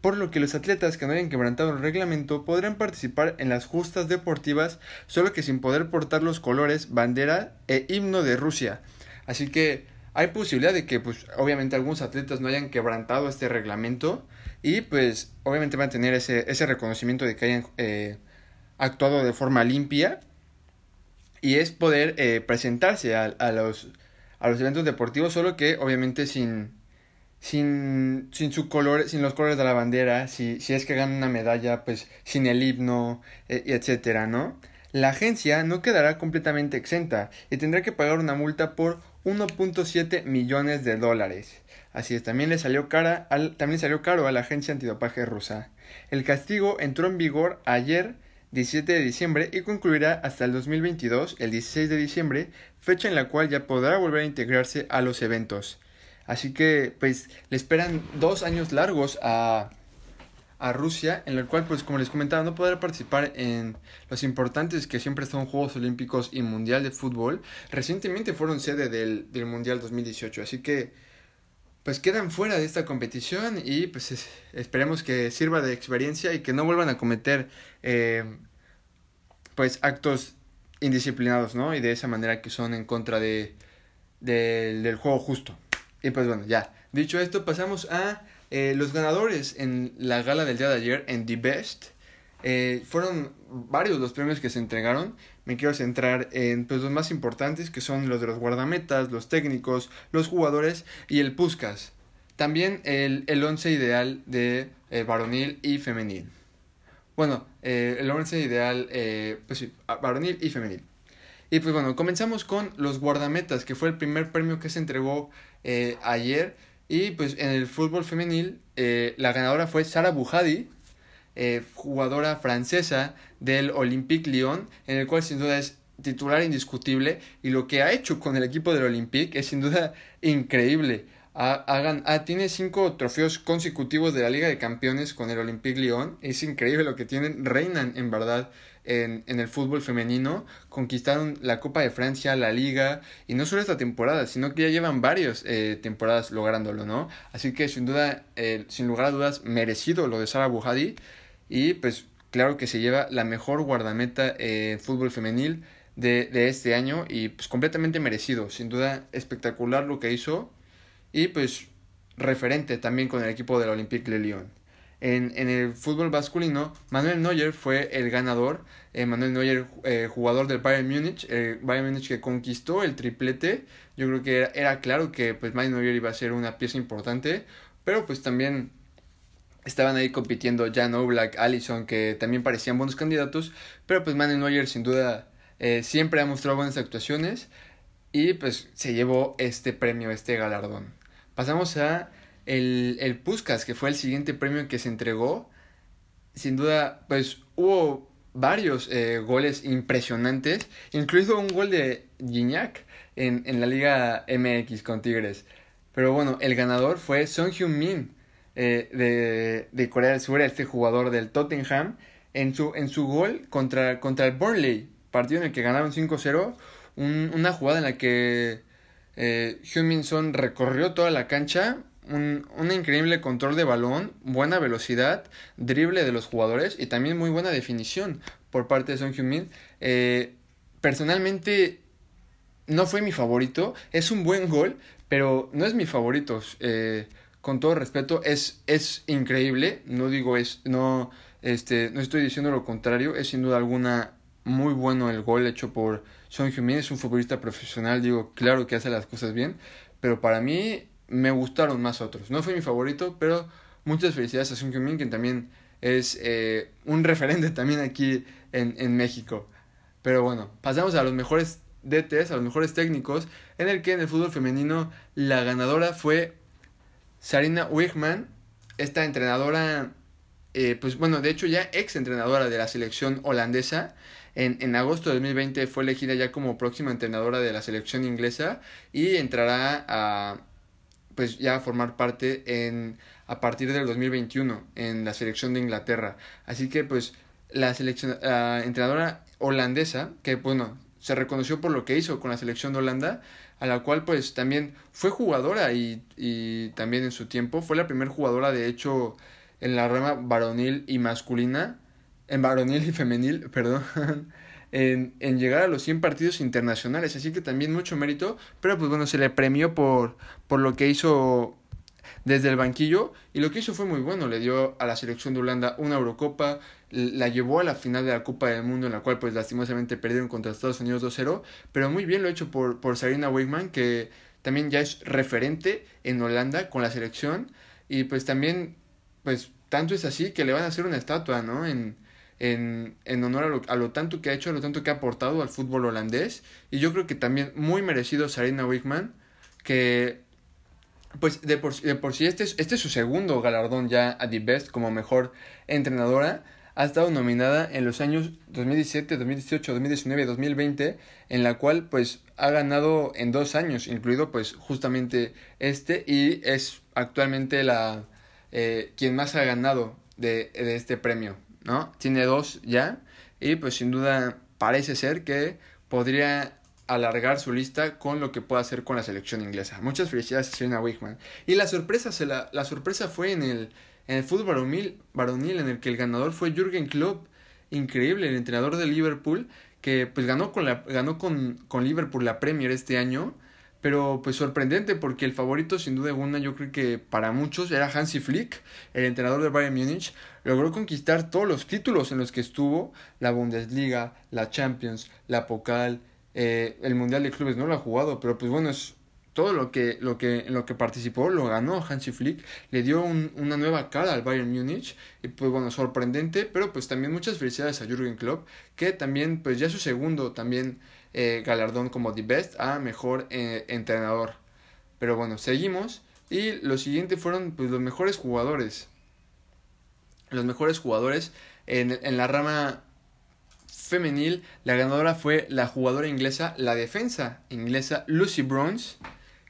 por lo que los atletas que no hayan quebrantado el reglamento podrán participar en las justas deportivas solo que sin poder portar los colores, bandera e himno de Rusia. Así que hay posibilidad de que pues obviamente algunos atletas no hayan quebrantado este reglamento y pues obviamente van a tener ese, ese reconocimiento de que hayan eh, actuado de forma limpia y es poder eh, presentarse a, a, los, a los eventos deportivos solo que obviamente sin sin, sin su color, sin los colores de la bandera, si, si es que ganan una medalla, pues sin el himno, e, etcétera, ¿no? La agencia no quedará completamente exenta y tendrá que pagar una multa por 1.7 millones de dólares. Así es, también le salió, cara al, también salió caro a la agencia antidopaje rusa. El castigo entró en vigor ayer 17 de diciembre y concluirá hasta el 2022, el 16 de diciembre, fecha en la cual ya podrá volver a integrarse a los eventos. Así que, pues, le esperan dos años largos a, a Rusia, en el cual, pues como les comentaba, no podrá participar en los importantes que siempre son Juegos Olímpicos y Mundial de Fútbol. Recientemente fueron sede del, del Mundial 2018, así que pues quedan fuera de esta competición y pues esperemos que sirva de experiencia y que no vuelvan a cometer eh, pues actos indisciplinados, ¿no? Y de esa manera que son en contra de, de del juego justo. Y pues bueno, ya. Dicho esto, pasamos a eh, los ganadores en la gala del día de ayer, en The Best, eh, fueron varios los premios que se entregaron. Me quiero centrar en pues, los más importantes, que son los de los guardametas, los técnicos, los jugadores y el Puskas. También el, el once ideal de eh, varonil y femenil. Bueno, el once ideal, pues sí, varonil y femenil. Y pues bueno, comenzamos con los guardametas, que fue el primer premio que se entregó ayer y pues en el fútbol femenil, eh, la ganadora fue Sara Bujadi, eh, jugadora francesa del Olympique Lyon, en el cual sin duda es titular indiscutible y lo que ha hecho con el equipo del Olympique es sin duda increíble. Ha, tiene cinco trofeos consecutivos de la Liga de Campeones con el Olympique Lyon. Es increíble lo que tienen. Reinan en verdad en, en, el fútbol femenino, conquistaron la Copa de Francia, la Liga, y no solo esta temporada, sino que ya llevan varias eh, temporadas lográndolo, ¿no? Así que sin duda, eh, sin lugar a dudas, merecido lo de Sara Buhadi, y pues claro que se lleva la mejor guardameta en fútbol femenil de, de este año, y pues completamente merecido, sin duda espectacular lo que hizo, y pues referente también con el equipo del Olympique de Lyon. En, en, el fútbol masculino, Manuel Neuer fue el ganador. Eh, Manuel Neuer, eh, jugador del Bayern Múnich, eh, Bayern Múnich que conquistó el triplete. Yo creo que era, era, claro que pues Manuel Neuer iba a ser una pieza importante, pero pues también estaban ahí compitiendo Jan Oblak, Allison, que también parecían buenos candidatos, pero pues Manuel Neuer sin duda eh, siempre ha mostrado buenas actuaciones y pues se llevó este premio, este galardón. Pasamos a el, el Puskas, que fue el siguiente premio que se entregó, sin duda, pues hubo varios eh, goles impresionantes, incluido un gol de Gignac en, en la Liga MX con Tigres. Pero bueno, el ganador fue Son Heung-min eh, de, de, Corea del Sur, este jugador del Tottenham, en su, en su gol contra, contra el Burnley, partido en el que ganaron 5-0, un, una jugada en la que eh, recorrió toda la cancha, un, un, increíble control de balón, buena velocidad, drible de los jugadores y también muy buena definición por parte de Son Heung-min. Eh, personalmente no fue mi favorito, es un buen gol, pero no es mi favorito. Eh, con todo respeto, es, es increíble, no digo es, no, este, no estoy diciendo lo contrario, es sin duda alguna muy bueno el gol hecho por Son Heung-min, es un futbolista profesional, digo, claro que hace las cosas bien, pero para mí me gustaron más otros. No fue mi favorito, pero muchas felicidades a Son Heung-min, que también es eh, un referente también aquí en, en México. Pero bueno, pasamos a los mejores DTs, a los mejores técnicos, en el que en el fútbol femenino la ganadora fue Sarina Wigman, esta entrenadora, eh, pues bueno, de hecho ya ex entrenadora de la selección holandesa. En, en agosto de 2020 fue elegida ya como próxima entrenadora de la selección inglesa y entrará a pues ya a formar parte en a partir del 2021 en la selección de Inglaterra. Así que pues la selección la entrenadora holandesa que bueno, se reconoció por lo que hizo con la selección de Holanda, a la cual pues también fue jugadora y, y también en su tiempo fue la primera jugadora de hecho en la rama varonil y masculina, en varonil y femenil, perdón, en, en llegar a los 100 partidos internacionales, así que también mucho mérito, pero pues bueno, se le premió por, por lo que hizo desde el banquillo y lo que hizo fue muy bueno, le dio a la selección de Holanda una Eurocopa, la llevó a la final de la Copa del Mundo en la cual pues lastimosamente perdieron contra Estados Unidos 2-0, pero muy bien lo hecho por, por Sarina Wigman que también ya es referente en Holanda con la selección y pues también pues tanto es así que le van a hacer una estatua, ¿no? En, en, en honor a lo, a lo, tanto que ha hecho, a lo tanto que ha aportado al fútbol holandés. Y yo creo que también muy merecido Sarina Wigman, que pues de por, de por sí este es, este es su segundo galardón ya a The Best como mejor entrenadora. Ha estado nominada en los años 2017, 2018, 2019 y 2020, en la cual pues ha ganado en dos años, incluido pues justamente este, y es actualmente la eh, quien más ha ganado de, de este premio, ¿no? Tiene dos ya, y pues sin duda parece ser que podría alargar su lista con lo que pueda hacer con la selección inglesa. Muchas felicidades a Serena Wigman. Y la sorpresa, se la, la sorpresa fue en el, en el fútbol varonil, varonil, en el que el ganador fue Jürgen Klopp. Increíble, el entrenador de Liverpool, que pues ganó con, la, ganó con, con Liverpool la Premier este año. Pero pues sorprendente porque el favorito sin duda alguna yo creo que para muchos era Hansi Flick, el entrenador de Bayern Múnich. Logró conquistar todos los títulos en los que estuvo, la Bundesliga, la Champions, la Pokal, eh, el Mundial de Clubes no lo ha jugado, pero pues bueno, es todo lo que, lo que, lo que participó lo ganó Hansi Flick, le dio un, una nueva cara al Bayern Múnich, y pues bueno, sorprendente, pero pues también muchas felicidades a Jürgen Klopp, que también pues ya su segundo también eh, galardón como The Best a Mejor eh, Entrenador. Pero bueno, seguimos, y lo siguiente fueron pues los mejores jugadores, los mejores jugadores en, en la rama femenil, la ganadora fue la jugadora inglesa, la defensa inglesa Lucy Bronze,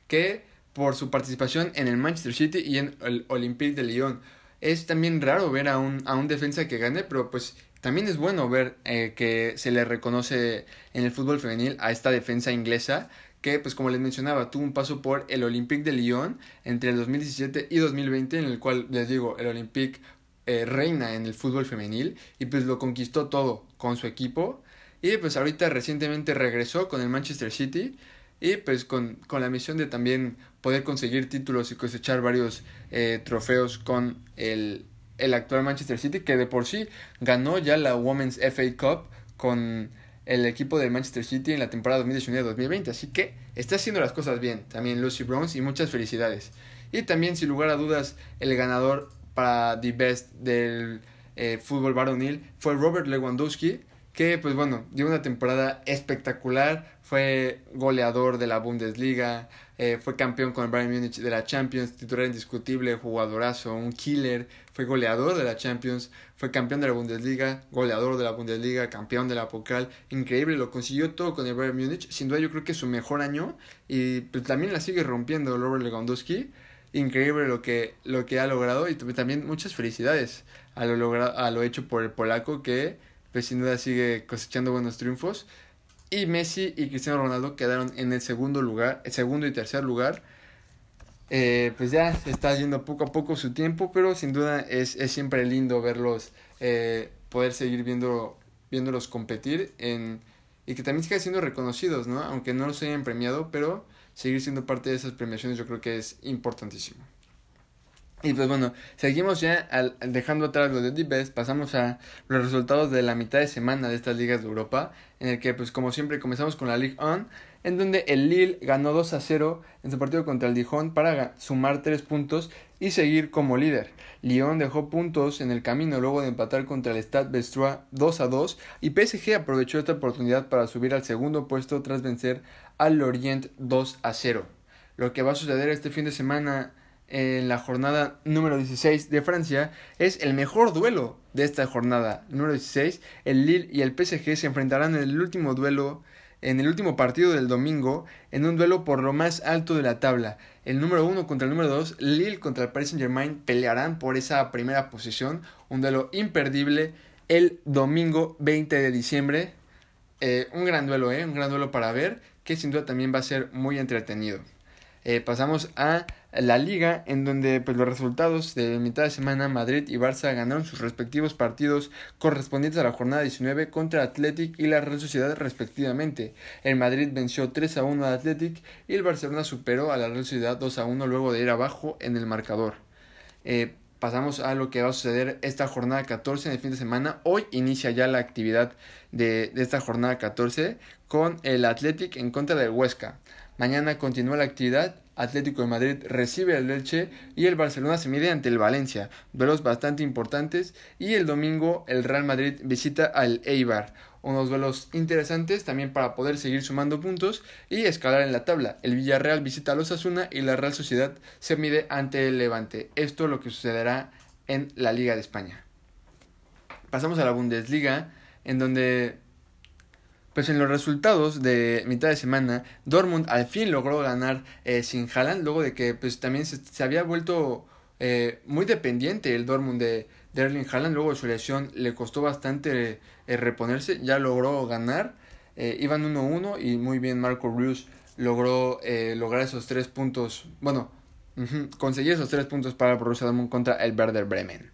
que por su participación en el Manchester City y en el Olympique de Lyon. Es también raro ver a un, a un defensa que gane, pero pues también es bueno ver eh, que se le reconoce en el fútbol femenil a esta defensa inglesa que pues como les mencionaba tuvo un paso por el Olympique de Lyon entre el 2017 y 2020 en el cual les digo el Olympique eh, reina en el fútbol femenil y pues lo conquistó todo con su equipo. Y pues ahorita recientemente regresó con el Manchester City. Y pues con, con la misión de también poder conseguir títulos y cosechar varios eh, trofeos con el, el actual Manchester City que de por sí ganó ya la Women's FA Cup con el equipo del Manchester City en la temporada 2019-2020 así que está haciendo las cosas bien también Lucy Bronze y muchas felicidades. Y también sin lugar a dudas el ganador para The Best del eh, fútbol varonil fue Robert Lewandowski, que pues bueno, dio una temporada espectacular, fue goleador de la Bundesliga, eh, fue campeón con el Bayern Múnich de la Champions, titular indiscutible, jugadorazo, un killer, fue goleador de la Champions, fue campeón de la Bundesliga, goleador de la Bundesliga, campeón de la Pokal, increíble, lo consiguió todo con el Bayern Múnich, sin duda yo creo que es su mejor año y pues también la sigue rompiendo Robert Lewandowski increíble lo que, lo que ha logrado y también muchas felicidades a lo, logrado, a lo hecho por el polaco que pues sin duda sigue cosechando buenos triunfos. Y Messi y Cristiano Ronaldo quedaron en el segundo lugar, el segundo y tercer lugar. Eh, pues ya se está yendo poco a poco su tiempo, pero sin duda es, es siempre lindo verlos, eh, poder seguir viendo, viéndolos competir en, y que también sigan siendo reconocidos, ¿no? Aunque no los hayan premiado, pero seguir siendo parte de esas premiaciones yo creo que es importantísimo. Y pues bueno, seguimos ya dejando atrás lo de Best, pasamos a los resultados de la mitad de semana de estas ligas de Europa, en el que pues como siempre comenzamos con la Ligue 1, en donde el Lille ganó 2 a 0 en su partido contra el Dijon para sumar 3 puntos y seguir como líder. Lyon dejó puntos en el camino luego de empatar contra el Stade Bestrois 2 a 2 y PSG aprovechó esta oportunidad para subir al segundo puesto tras vencer al Lorient 2 a 0. Lo que va a suceder este fin de semana en la jornada número 16 de Francia es el mejor duelo de esta jornada número 16. El Lille y el PSG se enfrentarán en el último duelo, en el último partido del domingo, en un duelo por lo más alto de la tabla. El número 1 contra el número 2, Lille contra el Paris Saint Germain pelearán por esa primera posición. Un duelo imperdible el domingo 20 de diciembre. Eh, un gran duelo, ¿eh? un gran duelo para ver, que sin duda también va a ser muy entretenido. Eh, pasamos a la liga en donde pues, los resultados de mitad de semana Madrid y Barça ganaron sus respectivos partidos correspondientes a la jornada 19 contra Athletic y la Real Sociedad respectivamente. El Madrid venció 3 a 1 al Athletic y el Barcelona superó a la Real Sociedad 2 a 1 luego de ir abajo en el marcador. Eh, pasamos a lo que va a suceder esta jornada 14 en el fin de semana. Hoy inicia ya la actividad de, de esta jornada 14 con el Athletic en contra del Huesca. Mañana continúa la actividad. Atlético de Madrid recibe al Elche y el Barcelona se mide ante el Valencia, duelos bastante importantes. Y el domingo el Real Madrid visita al Eibar, unos duelos interesantes también para poder seguir sumando puntos y escalar en la tabla. El Villarreal visita a los Asuna y la Real Sociedad se mide ante el Levante. Esto es lo que sucederá en la Liga de España. Pasamos a la Bundesliga, en donde pues en los resultados de mitad de semana, Dortmund al fin logró ganar eh, sin Haaland, luego de que pues también se, había vuelto eh, muy dependiente el Dortmund de, de, Erling Haaland, luego de su lesión le costó bastante eh, reponerse, ya logró ganar, iban 1-1 y muy bien Marco Reus logró lograr esos tres puntos, bueno, conseguir esos tres puntos para Borussia Dortmund contra el Werder Bremen.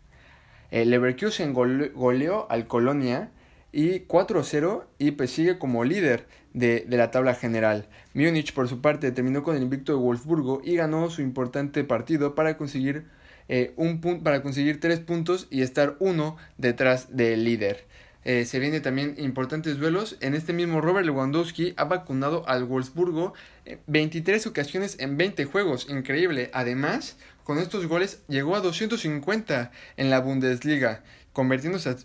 Leverkusen goleó al Colonia, y 4-0 y pues sigue como líder de, la tabla general. Múnich por su parte terminó con el invicto de Wolfsburgo y ganó su importante partido para conseguir, eh, para conseguir 3 puntos y estar uno detrás del líder. Eh, se vienen también importantes duelos. En este mismo Robert Lewandowski ha vacunado al Wolfsburgo 23 ocasiones en 20 juegos. Increíble. Además, con estos goles llegó a 250 en la Bundesliga, convirtiéndose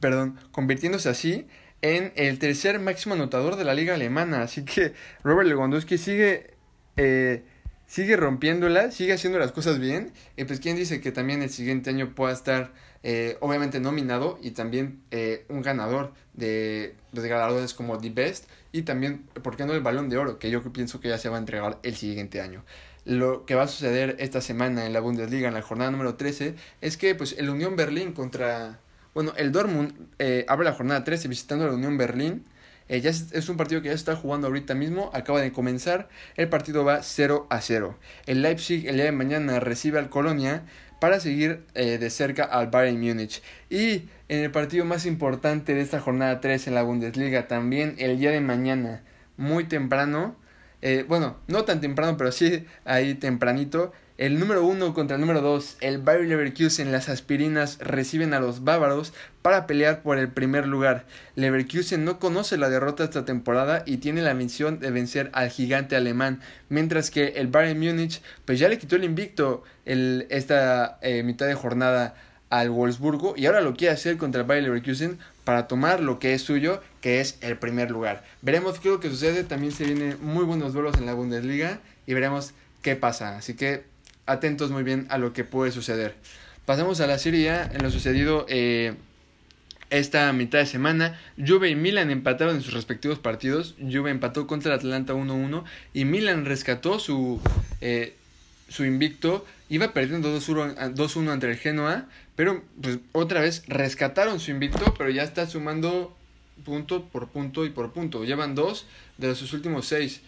perdón, convirtiéndose así en el tercer máximo anotador de la liga alemana. Así que Robert Lewandowski sigue, eh, sigue rompiéndola, sigue haciendo las cosas bien. Y pues quién dice que también el siguiente año pueda estar eh, obviamente nominado y también eh, un ganador de los galardores como The Best y también, ¿por qué no el balón de oro? Que yo pienso que ya se va a entregar el siguiente año. Lo que va a suceder esta semana en la Bundesliga, en la jornada número 13, es que pues el Unión Berlín contra bueno, el Dortmund eh, abre la jornada 13 visitando la Unión Berlín. Eh, ya es, un partido que ya está jugando ahorita mismo, acaba de comenzar. El partido va 0 a 0. El Leipzig el día de mañana recibe al Colonia para seguir eh, de cerca al Bayern Múnich. Y en el partido más importante de esta jornada 3 en la Bundesliga, también el día de mañana, muy temprano. bueno, no tan temprano, pero sí ahí tempranito. El número 1 contra el número 2, el Bayer Leverkusen, las aspirinas reciben a los bávaros para pelear por el primer lugar. Leverkusen no conoce la derrota esta temporada y tiene la misión de vencer al gigante alemán, mientras que el Bayern Múnich pues ya le quitó el invicto esta eh, mitad de jornada al Wolfsburgo y ahora lo quiere hacer contra el Bayer Leverkusen para tomar lo que es suyo, que es el primer lugar. Veremos qué es lo que sucede, también se vienen muy buenos duelos en la Bundesliga y veremos qué pasa. Así que atentos muy bien a lo que puede suceder. Pasamos a la Serie A, en lo sucedido eh, esta mitad de semana. Juve y Milan empataron en sus respectivos partidos. Juve empató contra el Atlanta 1-1 y Milan rescató su, eh, su invicto. Iba perdiendo 2-1 ante el Genoa, pero pues, otra vez rescataron su invicto, pero ya está sumando punto por punto y por punto. Llevan dos de sus últimos seis,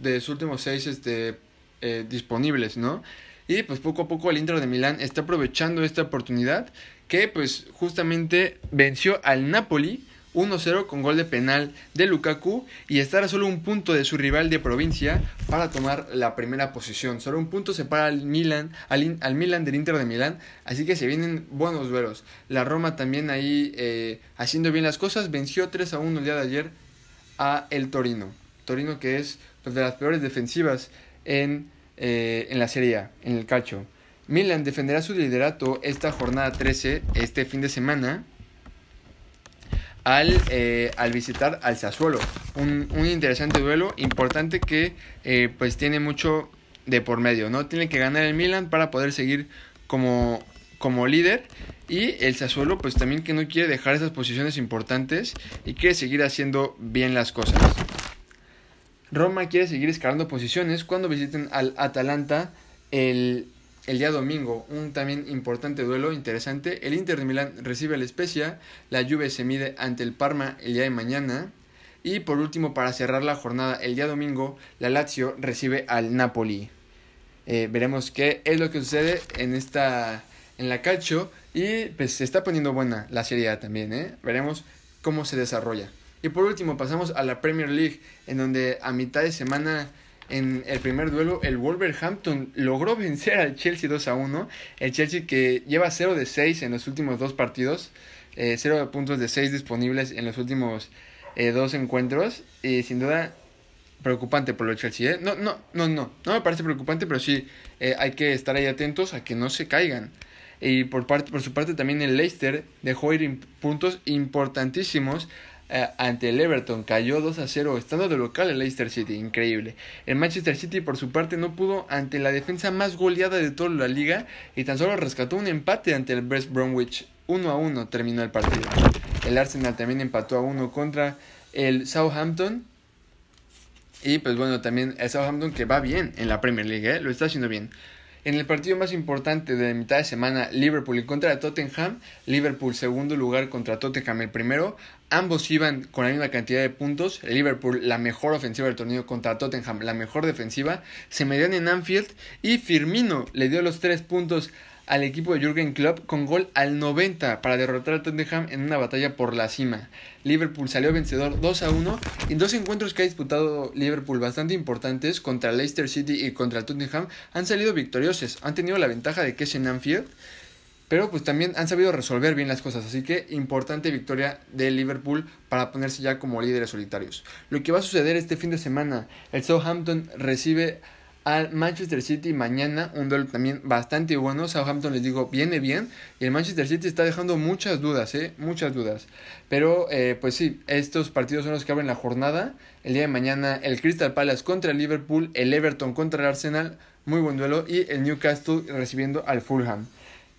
de sus últimos seis este, eh, disponibles, ¿no? Y pues poco a poco el Inter de Milán está aprovechando esta oportunidad que pues justamente venció al Napoli 1-0 con gol de penal de Lukaku y estar a solo un punto de su rival de provincia para tomar la primera posición. Solo un punto separa al Milan, al, al Milan del Inter de Milán, así que se vienen buenos duelos. La Roma también ahí eh, haciendo bien las cosas, venció 3 a 1 el día de ayer a el Torino. Torino que es pues, de las peores defensivas en, eh, en la Serie A, en el calcio. Milan defenderá su liderato esta jornada 13, este fin de semana, al, eh, al visitar al Sassuolo. Un, un, interesante duelo, importante que eh, pues tiene mucho de por medio, ¿no? Tiene que ganar el Milan para poder seguir como, como líder y el Sassuolo pues también que no quiere dejar esas posiciones importantes y quiere seguir haciendo bien las cosas. Roma quiere seguir escalando posiciones cuando visiten al Atalanta el el día domingo, un también importante duelo interesante. El Inter de Milán recibe al Spezia, la Juve se mide ante el Parma el día de mañana. Y por último, para cerrar la jornada el día domingo, la Lazio recibe al Napoli. Eh, veremos qué es lo que sucede en esta en la calcio y pues se está poniendo buena la serie también, ¿eh? Veremos cómo se desarrolla. Y por último pasamos a la Premier League en donde a mitad de semana en el primer duelo, el Wolverhampton logró vencer al Chelsea 2 a 1. El Chelsea que lleva 0 de 6 en los últimos dos partidos, eh, 0 puntos de 6 disponibles en los últimos eh, dos encuentros. Y sin duda, preocupante por el Chelsea. ¿eh? No, no, no, no, no me parece preocupante, pero sí eh, hay que estar ahí atentos a que no se caigan. Y por, parte, por su parte también el Leicester dejó ir puntos importantísimos eh, ante el Everton. Cayó 2 a 0 estando de local el Leicester City. Increíble. El Manchester City por su parte no pudo ante la defensa más goleada de toda la liga y tan solo rescató un empate ante el West Bromwich. 1 a 1 terminó el partido. El Arsenal también empató a 1 contra el Southampton. Y pues bueno, también el Southampton que va bien en la Premier League, ¿eh? lo está haciendo bien. En el partido más importante de la mitad de semana, Liverpool contra Tottenham, Liverpool segundo lugar contra Tottenham el primero, ambos iban con la misma cantidad de puntos, Liverpool la mejor ofensiva del torneo contra Tottenham la mejor defensiva, se medían en Anfield y Firmino le dio los tres puntos al equipo de Jürgen Klopp con gol al 90 para derrotar a Tottenham en una batalla por la cima. Liverpool salió vencedor 2 a 1 en dos encuentros que ha disputado Liverpool bastante importantes contra Leicester City y contra Tottenham han salido victoriosos, han tenido la ventaja de que es en Anfield, pero pues también han sabido resolver bien las cosas, así que importante victoria de Liverpool para ponerse ya como líderes solitarios. Lo que va a suceder este fin de semana, el Southampton recibe al Manchester City mañana, un duelo también bastante bueno. Southampton les digo, viene bien. Y el Manchester City está dejando muchas dudas, ¿eh? Muchas dudas. Pero eh, pues sí, estos partidos son los que abren la jornada. El día de mañana el Crystal Palace contra el Liverpool, el Everton contra el Arsenal, muy buen duelo. Y el Newcastle recibiendo al Fulham.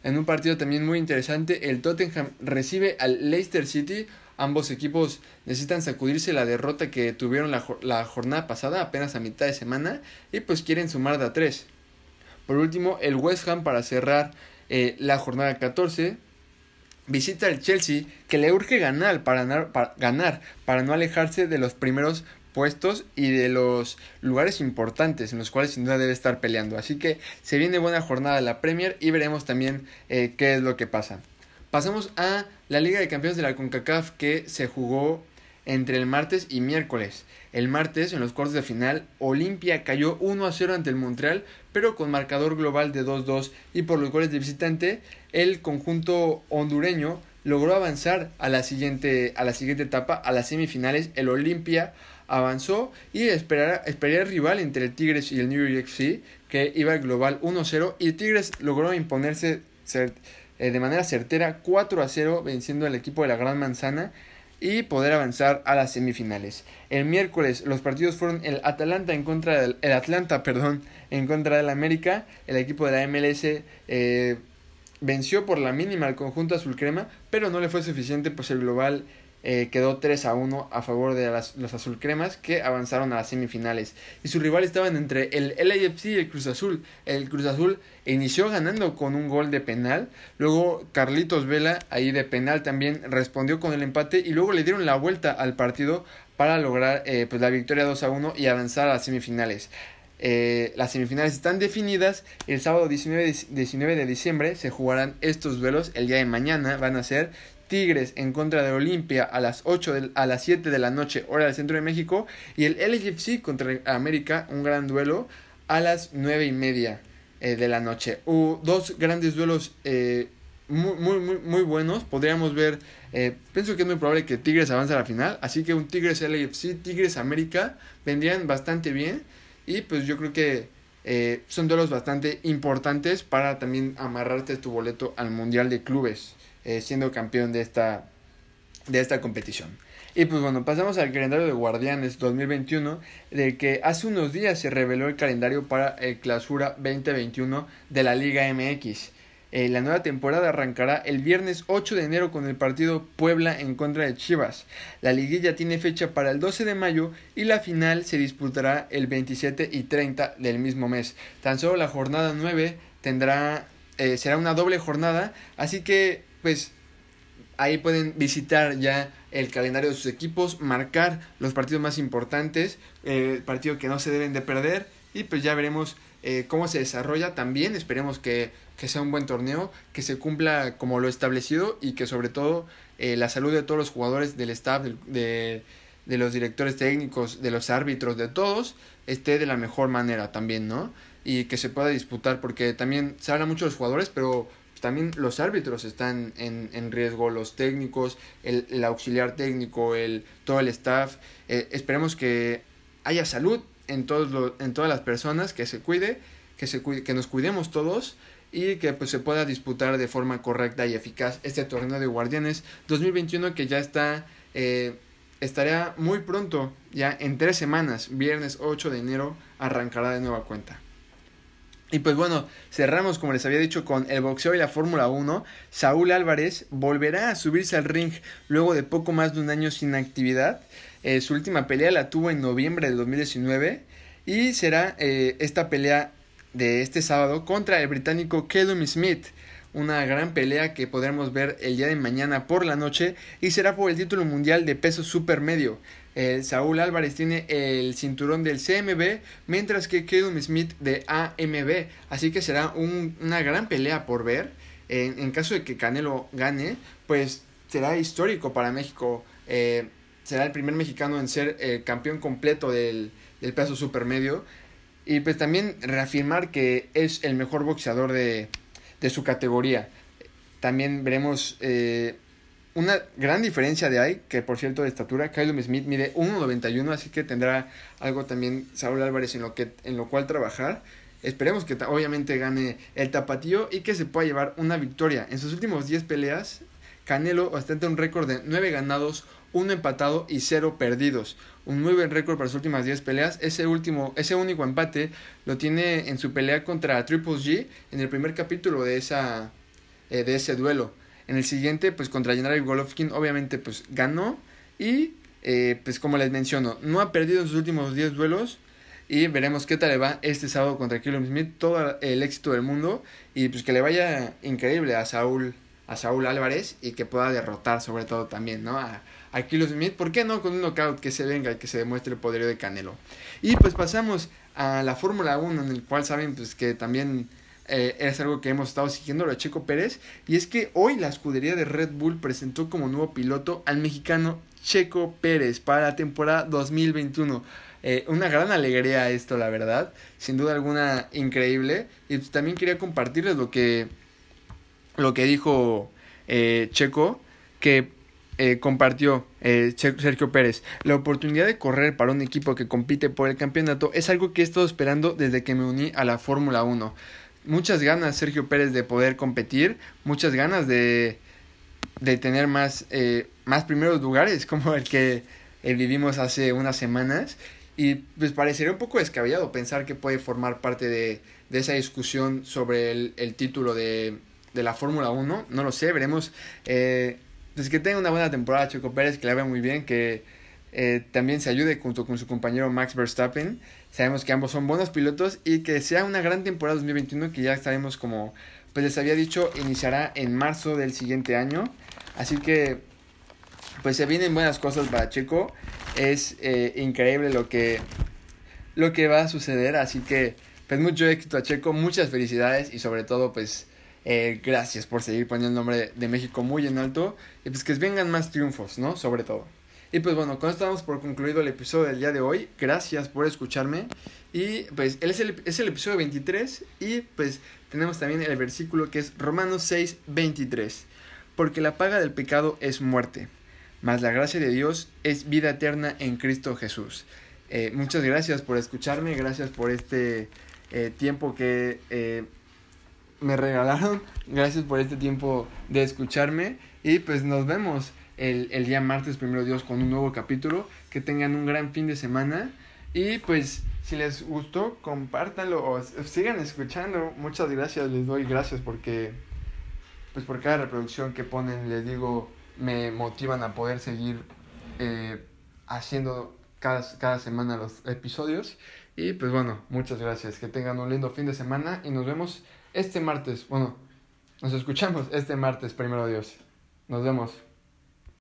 En un partido también muy interesante, el Tottenham recibe al Leicester City Ambos equipos necesitan sacudirse la derrota que tuvieron la, jornada pasada, apenas a mitad de semana, y pues quieren sumar de a tres. Por último, el West Ham para cerrar eh, la jornada 14 visita al Chelsea que le urge ganar para, para, ganar para no alejarse de los primeros puestos y de los lugares importantes en los cuales sin duda debe estar peleando. Así que se viene buena jornada la Premier y veremos también eh, qué es lo que pasa. Pasamos a la Liga de Campeones de la CONCACAF que se jugó entre el martes y miércoles. El martes, en los cuartos de final, Olimpia cayó 1 a 0 ante el Montreal, pero con marcador global de 2-2 y por los goles de visitante, el conjunto hondureño logró avanzar a la siguiente, a la siguiente etapa, a las semifinales. El Olimpia avanzó y esperaría, el rival entre el Tigres y el New York FC, que iba al global 1-0 y Tigres logró imponerse eh, de manera certera 4 a 0 venciendo al equipo de la Gran Manzana y poder avanzar a las semifinales. El miércoles los partidos fueron el Atalanta en contra del el Atlanta, perdón, en contra del América. El equipo de la MLS eh, venció por la mínima al conjunto azul crema, pero no le fue suficiente pues el global eh, quedó 3 a 1 a favor de las, los azul cremas que avanzaron a las semifinales. Y sus rivales estaban entre el LAFC y el Cruz Azul. El Cruz Azul inició ganando con un gol de penal. Luego Carlitos Vela, ahí de penal también, respondió con el empate. Y luego le dieron la vuelta al partido para lograr eh, pues la victoria 2 a 1 y avanzar a las semifinales. Eh, las semifinales están definidas. El sábado 19 de, 19 de diciembre se jugarán estos duelos. El día de mañana van a ser Tigres en contra de Olimpia a las 8 a las 7 de la noche, hora del centro de México. Y el LGFC contra América, un gran duelo, a las 9 y media eh, de la noche. Hubo dos grandes duelos eh, muy, muy, muy, muy, buenos. Podríamos ver, eh, pienso que es muy probable que Tigres avance a la final. Así que un Tigres LFC, Tigres América vendrían bastante bien. Y pues yo creo que eh, son duelos bastante importantes para también amarrarte tu boleto al Mundial de Clubes, eh, siendo campeón de esta, de esta competición. Y pues bueno, pasamos al calendario de Guardianes 2021, de que hace unos días se reveló el calendario para el Clausura 2021 de la Liga MX. Eh, la nueva temporada arrancará el viernes 8 de enero con el partido Puebla en contra de Chivas. La liguilla tiene fecha para el 12 de mayo y la final se disputará el 27 y 30 del mismo mes. Tan solo la jornada 9 tendrá eh, será una doble jornada, así que pues ahí pueden visitar ya el calendario de sus equipos, marcar los partidos más importantes, eh, el partido que no se deben de perder y pues ya veremos eh, cómo se desarrolla también. Esperemos que, que, sea un buen torneo, que se cumpla como lo establecido y que sobre todo eh, la salud de todos los jugadores, del staff, de, de, los directores técnicos, de los árbitros, de todos, esté de la mejor manera también, ¿no? Y que se pueda disputar, porque también se habla mucho de los jugadores, pero también los árbitros están en, en riesgo, los técnicos, el, el, auxiliar técnico, el, todo el staff. Eh, esperemos que haya salud en, todos en todas las personas, que se cuide, que, se que nos cuidemos todos y que pues, se pueda disputar de forma correcta y eficaz este torneo de Guardianes 2021 que ya está, eh, estará muy pronto, ya en tres semanas, viernes 8 de enero, arrancará de nueva cuenta. Y pues bueno, cerramos como les había dicho con el boxeo y la Fórmula 1. Saúl Álvarez volverá a subirse al ring luego de poco más de un año sin actividad. Eh, su última pelea la tuvo en noviembre de 2019 y será eh, esta pelea de este sábado contra el británico Callum Smith. Una gran pelea que podremos ver el día de mañana por la noche y será por el título mundial de peso supermedio. Eh, Saúl Álvarez tiene el cinturón del CMB, mientras que Callum Smith de AMB. Así que será una gran pelea por ver. En, caso de que Canelo gane, pues será histórico para México será el primer mexicano en ser eh, campeón completo del, del peso supermedio. Y pues también reafirmar que es el mejor boxeador de, su categoría. También veremos eh, una gran diferencia de ahí, que por cierto de estatura, Kyle Smith mide 1.91, así que tendrá algo también Saúl Álvarez en lo, que, en lo cual trabajar. Esperemos que obviamente gane el tapatío y que se pueda llevar una victoria. En sus últimos 10 peleas, Canelo ostenta un récord de 9 ganados, uno empatado y cero perdidos. Un muy buen récord para sus últimas 10 peleas. Ese último, ese único empate lo tiene en su pelea contra Triple G en el primer capítulo de esa eh, de ese duelo. En el siguiente, pues contra Gennady Golovkin, obviamente pues ganó. Y eh, pues como les menciono, no ha perdido en sus últimos 10 duelos. Y veremos qué tal le va este sábado contra Kilo Smith, todo el éxito del mundo. Y pues que le vaya increíble a Saúl a Saúl Álvarez. Y que pueda derrotar sobre todo también, ¿no? A, a Kilo Smith, ¿por qué no con un knockout que se venga y que se demuestre el poderío de Canelo? Y pues pasamos a la Fórmula 1, en el cual saben pues que también eh, es algo que hemos estado siguiendo, de Checo Pérez, y es que hoy la escudería de Red Bull presentó como nuevo piloto al mexicano Checo Pérez para la temporada 2021. Eh, una gran alegría esto, la verdad, sin duda alguna increíble, y pues, también quería compartirles lo que, lo que dijo eh, Checo, que compartió Sergio Pérez. La oportunidad de correr para un equipo que compite por el campeonato es algo que he estado esperando desde que me uní a la Fórmula 1. Muchas ganas, Sergio Pérez, de poder competir, muchas ganas de, de tener más, eh, más primeros lugares, como el que vivimos hace unas semanas. Y pues parecería un poco descabellado pensar que puede formar parte de, de esa discusión sobre el, el título de, de la Fórmula 1. No lo sé, veremos. Eh, pues que tenga una buena temporada Checo Pérez, que la vea muy bien, que eh, también se ayude junto con su compañero Max Verstappen. Sabemos que ambos son buenos pilotos y que sea una gran temporada 2021 que ya estaremos como pues les había dicho iniciará en marzo del siguiente año. Así que pues se vienen buenas cosas para Checo. Es eh, increíble lo que lo que va a suceder, así que pues mucho éxito a Checo, muchas felicidades y sobre todo pues Eh, gracias por seguir poniendo el nombre de México muy en alto. Y pues que vengan más triunfos, ¿no? Sobre todo. Y pues bueno, con esto damos por concluido el episodio del día de hoy. Gracias por escucharme. Y pues es el, es el episodio 23. Y pues tenemos también el versículo que es Romanos 6, 23. Porque la paga del pecado es muerte, mas la gracia de Dios es vida eterna en Cristo Jesús. Eh, muchas gracias por escucharme, gracias por este eh, tiempo que eh, me regalaron, gracias por este tiempo de escucharme y pues nos vemos el, el día martes, primero Dios, con un nuevo capítulo. Que tengan un gran fin de semana y pues si les gustó, compártanlo o sigan escuchando. Muchas gracias, les doy gracias porque pues por cada reproducción que ponen, les digo, me motivan a poder seguir eh, haciendo cada, cada semana los episodios. Y pues bueno, muchas gracias. Que tengan un lindo fin de semana y nos vemos este martes. Bueno, nos escuchamos este martes, primero Dios. Nos vemos.